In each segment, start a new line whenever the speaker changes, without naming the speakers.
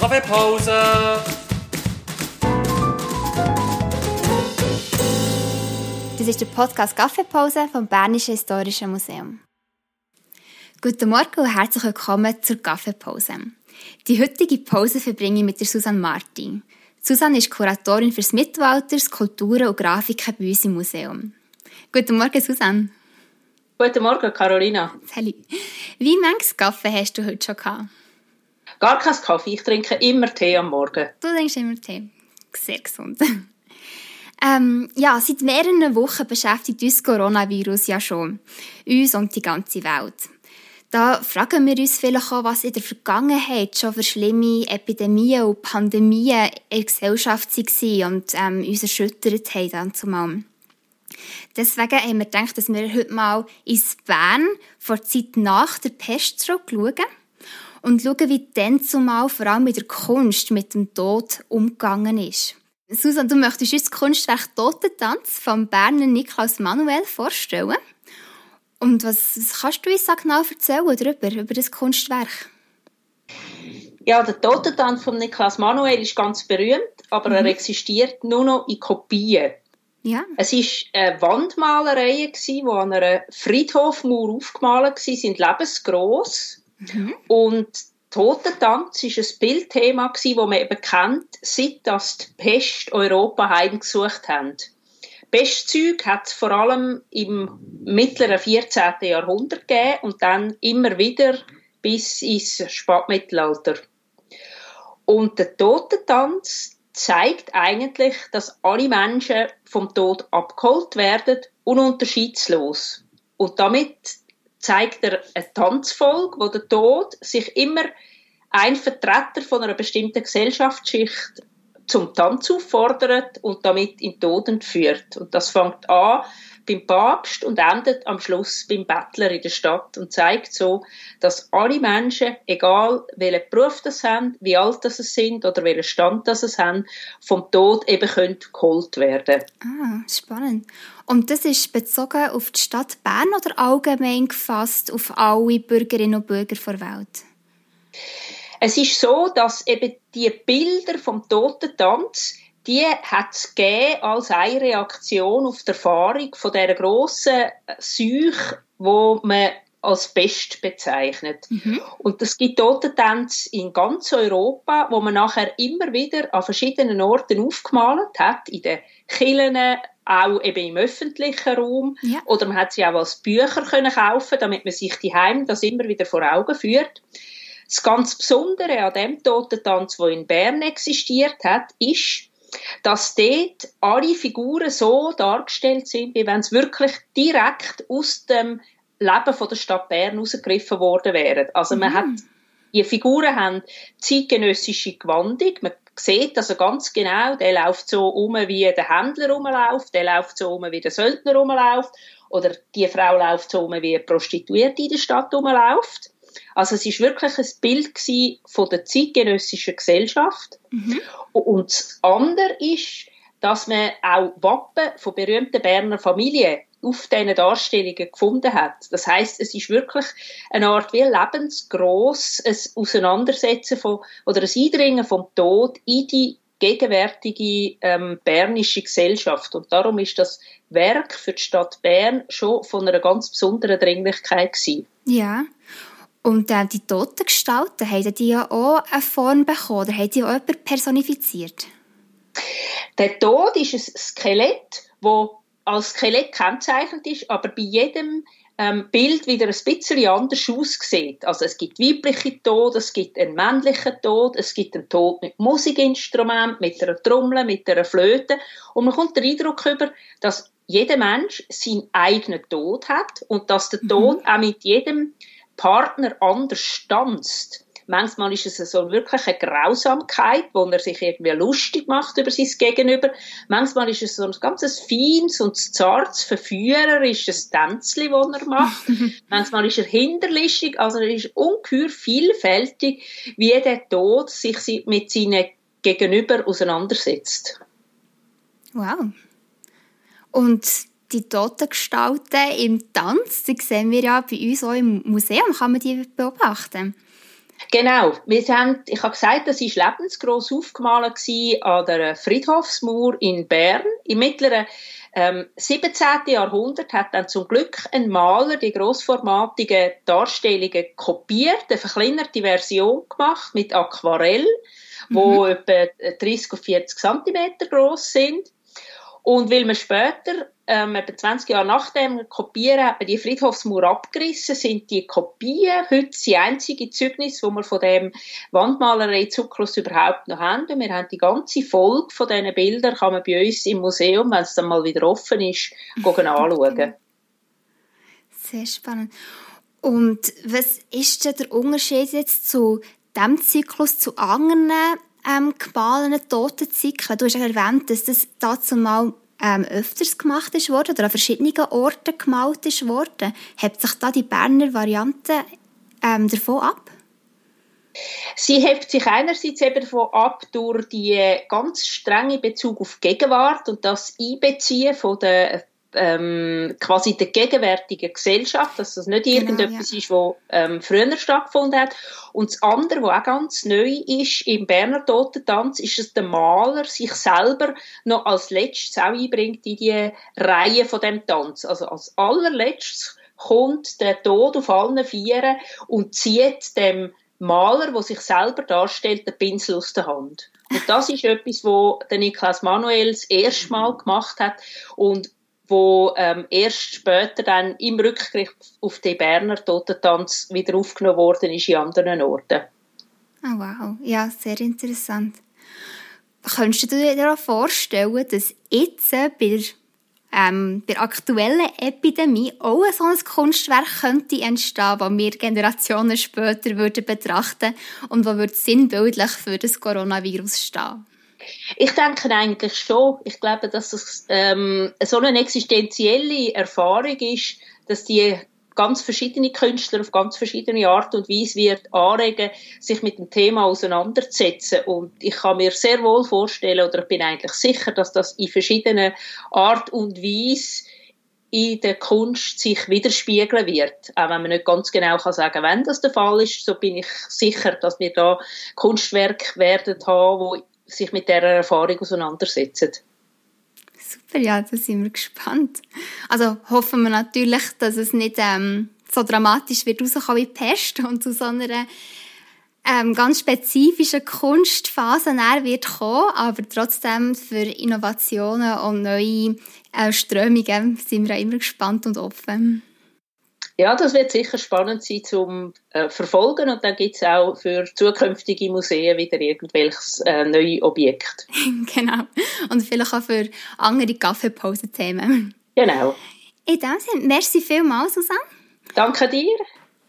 Kaffeepause!
Das ist der Podcast Kaffeepause vom Bernischen Historischen Museum. Guten Morgen und herzlich willkommen zur Kaffeepause. Die heutige Pause verbringe ich mit der Susanne Martin. Susanne ist Kuratorin fürs Mittelalter, Skulpturen und Grafiken bei uns im Museum. Guten Morgen, Susanne.
Guten Morgen, Carolina.
Hallo. Wie manches Kaffee hast du heute schon gehabt?
Gar kein Kaffee, ich trinke immer Tee am Morgen.
Du trinkst immer Tee. Sehr gesund. Ähm, ja, seit mehreren Wochen beschäftigt uns Coronavirus ja schon. Uns und die ganze Welt. Da fragen wir uns vielleicht auch, was in der Vergangenheit schon für schlimme Epidemien und Pandemien in der Gesellschaft waren und ähm, uns erschüttert haben. Dann zumal. Deswegen haben wir gedacht, dass wir heute mal ins Bern vor der Zeit nach der Pest zurückschauen und schauen, wie dann zumal vor allem mit der Kunst mit dem Tod umgegangen ist. Susan, du möchtest uns das Kunstwerk Totentanz vom Berner Niklaus Manuel vorstellen. Und was, was kannst du uns genau erzählen darüber, über das Kunstwerk?
Ja, der Totentanz von Niklaus Manuel ist ganz berühmt, aber mhm. er existiert nur noch in Kopien. Ja. Es war eine Wandmalerei, die an einer Friedhofmauer aufgemalt war, sind lebensgroß. Mhm. Und Totentanz war ein Bildthema, das man eben kennt, seit das die Pest Europa heimgesucht hat. Pestzeug hat es vor allem im mittleren 14. Jahrhundert gegeben und dann immer wieder bis ins Spätmittelalter. Und der Totentanz zeigt eigentlich, dass alle Menschen vom Tod abgeholt werden, ununterschiedlos. Und damit zeigt er eine Tanzfolge, wo der Tod sich immer ein Vertreter von einer bestimmten Gesellschaftsschicht zum Tanz auffordert und damit in den Tod entführt. Und das fängt an beim Papst und endet am Schluss beim Bettler in der Stadt und zeigt so, dass alle Menschen, egal welchen Beruf das haben, wie alt das sind oder welchen Stand das haben, vom Tod eben geholt werden.
Ah, spannend. Und das ist bezogen auf die Stadt Bern oder allgemein gefasst auf alle Bürgerinnen und Bürger der Welt?
Es ist so, dass eben die Bilder vom Totentanz die hat es als eine Reaktion auf die Erfahrung von dieser grossen Seuche, wo man als Pest bezeichnet. Mhm. Und es gibt Totentänze in ganz Europa, wo man nachher immer wieder an verschiedenen Orten aufgemalt hat, in den Kirchen, auch eben im öffentlichen Raum. Ja. Oder man hat sie auch als Bücher können kaufen, damit man sich die Heim das immer wieder vor Augen führt. Das ganz Besondere an dem Totentanz, der in Bern existiert hat, ist, dass dort alle Figuren so dargestellt sind, wie wenn es wirklich direkt aus dem Leben von der Stadt Bern herausgegriffen worden wären. Also man mhm. hat, die Figuren haben zeitgenössische Gewandung, man sieht also ganz genau, der läuft so um, wie der Händler rumläuft, der läuft so um, wie der Söldner rumläuft, oder die Frau läuft so um, wie eine Prostituierte in der Stadt rumläuft. Also es ist wirklich ein Bild von der zeitgenössischen Gesellschaft. Mhm. Und das andere ist, dass man auch Wappen von berühmten Berner Familien auf diesen Darstellungen gefunden hat. Das heißt, es ist wirklich eine Art wie lebensgroß ein Auseinandersetzen von, oder ein Eindringen vom Tod in die gegenwärtige ähm, bernische Gesellschaft. Und darum ist das Werk für die Stadt Bern schon von einer ganz besonderen Dringlichkeit gewesen.
Ja. Und äh, die Totengestalten, haben die ja auch eine Form bekommen oder haben die auch jemand personifiziert?
Der Tod ist ein Skelett, das als Skelett kennzeichnet ist, aber bei jedem ähm, Bild wieder ein bisschen anders aussieht. Also es gibt weibliche Tod, es gibt einen männlichen Tod, es gibt einen Tod mit Musikinstrument, mit einer Trommel, mit einer Flöte und man kommt den Eindruck über, dass jeder Mensch seinen eigenen Tod hat und dass der mhm. Tod auch mit jedem Partner anders stanzt. Manchmal ist es so wirklich eine Grausamkeit, wo er sich irgendwie lustig macht über sein Gegenüber. Manchmal ist es so ein ganz feines und zartes, verführerisches Tänzchen, das er macht. Manchmal ist er hinterlistig, also er ist ungeheuer vielfältig, wie der Tod sich mit seinen Gegenüber auseinandersetzt.
Wow. Und die Totengestalten im Tanz, die sehen wir ja bei uns auch im Museum, kann man die beobachten.
Genau. Wir haben, ich habe gesagt, das war lebensgross aufgemalt an der Friedhofsmauer in Bern. Im mittleren ähm, 17. Jahrhundert hat dann zum Glück ein Maler die grossformatigen Darstellungen kopiert, eine verkleinerte Version gemacht mit Aquarell, mhm. wo etwa 30 auf 40 cm groß sind. Und weil man später, ähm, etwa 20 Jahre nach dem Kopieren, hat die Friedhofsmauer abgerissen, sind die Kopien heute die einzige Zeugnis, wo wir von dem Wandmalerei-Zyklus überhaupt noch haben. Und wir haben die ganze Folge von diesen Bildern, kann man bei uns im Museum, wenn es dann mal wieder offen ist, anschauen.
Sehr spannend. Und was ist denn der Unterschied jetzt zu dem Zyklus zu anderen ähm, gemahlenen Totenzyklen. Du hast erwähnt, dass das dazu mal ähm, öfters gemacht ist worden oder an verschiedenen Orten gemalt ist worden. Hebt sich da die Berner Variante ähm, davon ab?
Sie hebt sich einerseits eben davon ab durch die ganz strenge Bezug auf Gegenwart und das Einbeziehen von der ähm, quasi der gegenwärtigen Gesellschaft, dass das nicht genau, irgendetwas ja. ist, was ähm, früher stattgefunden hat. Und das andere, was auch ganz neu ist im Berner Totentanz, ist, dass der Maler sich selber noch als letztes auch einbringt in die Reihe von dem Tanz. Also als allerletztes kommt der Tod auf allen Vieren und zieht dem Maler, der sich selber darstellt, den Pinsel aus der Hand. Und das ist etwas, was der Niklas Manuel das erste Mal gemacht hat und wo ähm, erst später dann im Rückgriff auf den Berner Totentanz wieder aufgenommen worden ist in anderen Orten.
Oh wow, ja, sehr interessant. Könntest du dir auch vorstellen, dass jetzt bei der, ähm, bei der aktuellen Epidemie auch so ein Kunstwerk könnte entstehen, das wir Generationen später würden betrachten und das sinnbildlich für das Coronavirus stehen
ich denke eigentlich schon. Ich glaube, dass es ähm, so eine existenzielle Erfahrung ist, dass die ganz verschiedene Künstler auf ganz verschiedene Art und Weise wird anregen, sich mit dem Thema auseinanderzusetzen. Und ich kann mir sehr wohl vorstellen, oder ich bin eigentlich sicher, dass das in verschiedenen Art und Weise in der Kunst sich widerspiegeln wird. Auch wenn man nicht ganz genau kann sagen, wenn das der Fall ist, so bin ich sicher, dass wir da Kunstwerke werden haben, wo sich mit dieser Erfahrung auseinandersetzen.
Super, ja, da sind wir gespannt. Also hoffen wir natürlich, dass es nicht ähm, so dramatisch wird rauskommen wie Pest und zu so einer ähm, ganz spezifischen Kunstphase wird kommen, aber trotzdem für Innovationen und neue äh, Strömungen sind wir auch immer gespannt und offen.
Ja, das wird sicher spannend sein zum äh, verfolgen und dann gibt es auch für zukünftige Museen wieder irgendwelches äh, neue Objekt.
genau. Und vielleicht auch für andere Kaffeepausen-Themen.
Genau.
In dem Sinne, merci vielmals, Susanne.
Danke dir.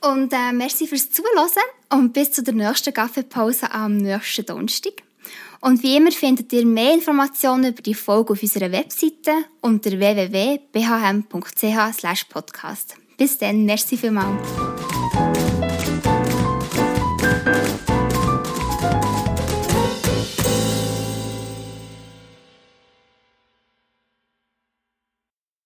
Und äh, merci fürs Zuhören und bis zu der nächsten Kaffeepause am nächsten Donnerstag. Und wie immer findet ihr mehr Informationen über die Folge auf unserer Webseite unter www.bhm.ch/podcast. Bis dann, merci vielmals.